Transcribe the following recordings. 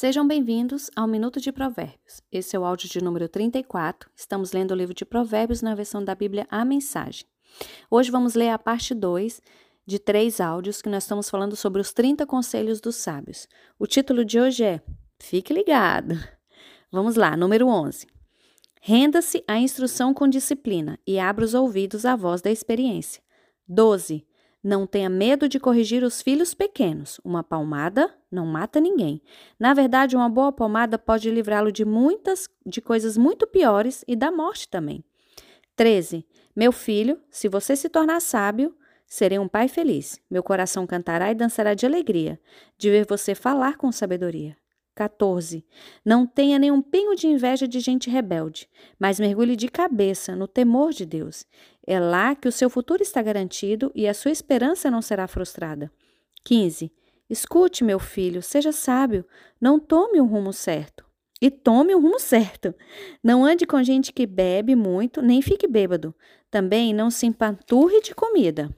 Sejam bem-vindos ao Minuto de Provérbios. Esse é o áudio de número 34. Estamos lendo o livro de Provérbios na versão da Bíblia A Mensagem. Hoje vamos ler a parte 2 de três áudios que nós estamos falando sobre os 30 conselhos dos sábios. O título de hoje é Fique ligado. Vamos lá, número 11. Renda-se à instrução com disciplina e abra os ouvidos à voz da experiência. 12. Não tenha medo de corrigir os filhos pequenos. Uma palmada não mata ninguém. Na verdade, uma boa palmada pode livrá-lo de muitas de coisas muito piores e da morte também. 13. Meu filho, se você se tornar sábio, serei um pai feliz. Meu coração cantará e dançará de alegria de ver você falar com sabedoria. 14. Não tenha nenhum pingo de inveja de gente rebelde, mas mergulhe de cabeça no temor de Deus. É lá que o seu futuro está garantido e a sua esperança não será frustrada. 15. Escute, meu filho, seja sábio, não tome o um rumo certo. E tome o um rumo certo. Não ande com gente que bebe muito, nem fique bêbado. Também não se empanturre de comida.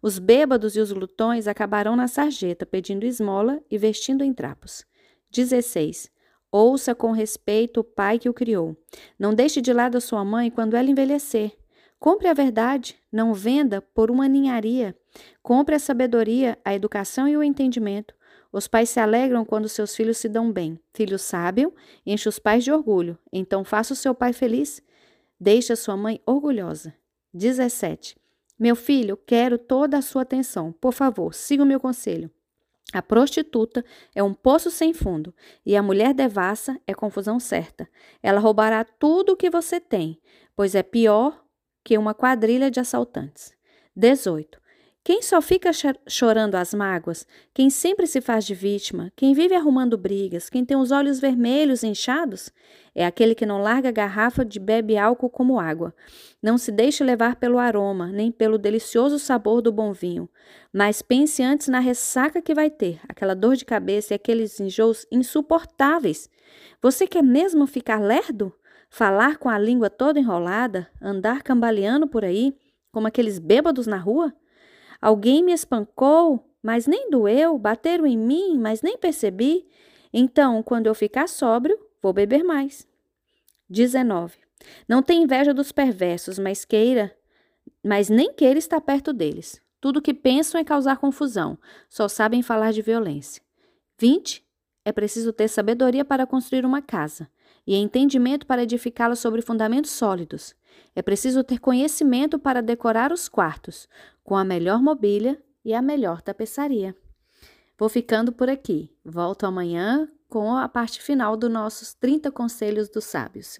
Os bêbados e os glutões acabarão na sarjeta, pedindo esmola e vestindo em trapos. 16. Ouça com respeito o pai que o criou. Não deixe de lado a sua mãe quando ela envelhecer. Compre a verdade, não venda por uma ninharia. Compre a sabedoria, a educação e o entendimento. Os pais se alegram quando seus filhos se dão bem. Filho sábio enche os pais de orgulho. Então faça o seu pai feliz. Deixe a sua mãe orgulhosa. 17. Meu filho, quero toda a sua atenção. Por favor, siga o meu conselho. A prostituta é um poço sem fundo e a mulher devassa é confusão certa. Ela roubará tudo o que você tem, pois é pior que uma quadrilha de assaltantes. 18. Quem só fica chorando as mágoas, quem sempre se faz de vítima, quem vive arrumando brigas, quem tem os olhos vermelhos inchados, é aquele que não larga a garrafa de bebe álcool como água. Não se deixe levar pelo aroma, nem pelo delicioso sabor do bom vinho, mas pense antes na ressaca que vai ter, aquela dor de cabeça e aqueles enjoos insuportáveis. Você quer mesmo ficar lerdo? Falar com a língua toda enrolada? Andar cambaleando por aí, como aqueles bêbados na rua? Alguém me espancou, mas nem doeu, bateram em mim, mas nem percebi. Então, quando eu ficar sóbrio, vou beber mais. 19. Não tem inveja dos perversos, mas queira, mas nem queira estar perto deles. Tudo que pensam é causar confusão, só sabem falar de violência. 20. É preciso ter sabedoria para construir uma casa e entendimento para edificá-la sobre fundamentos sólidos. É preciso ter conhecimento para decorar os quartos, com a melhor mobília e a melhor tapeçaria. Vou ficando por aqui. Volto amanhã com a parte final dos nossos 30 Conselhos dos Sábios.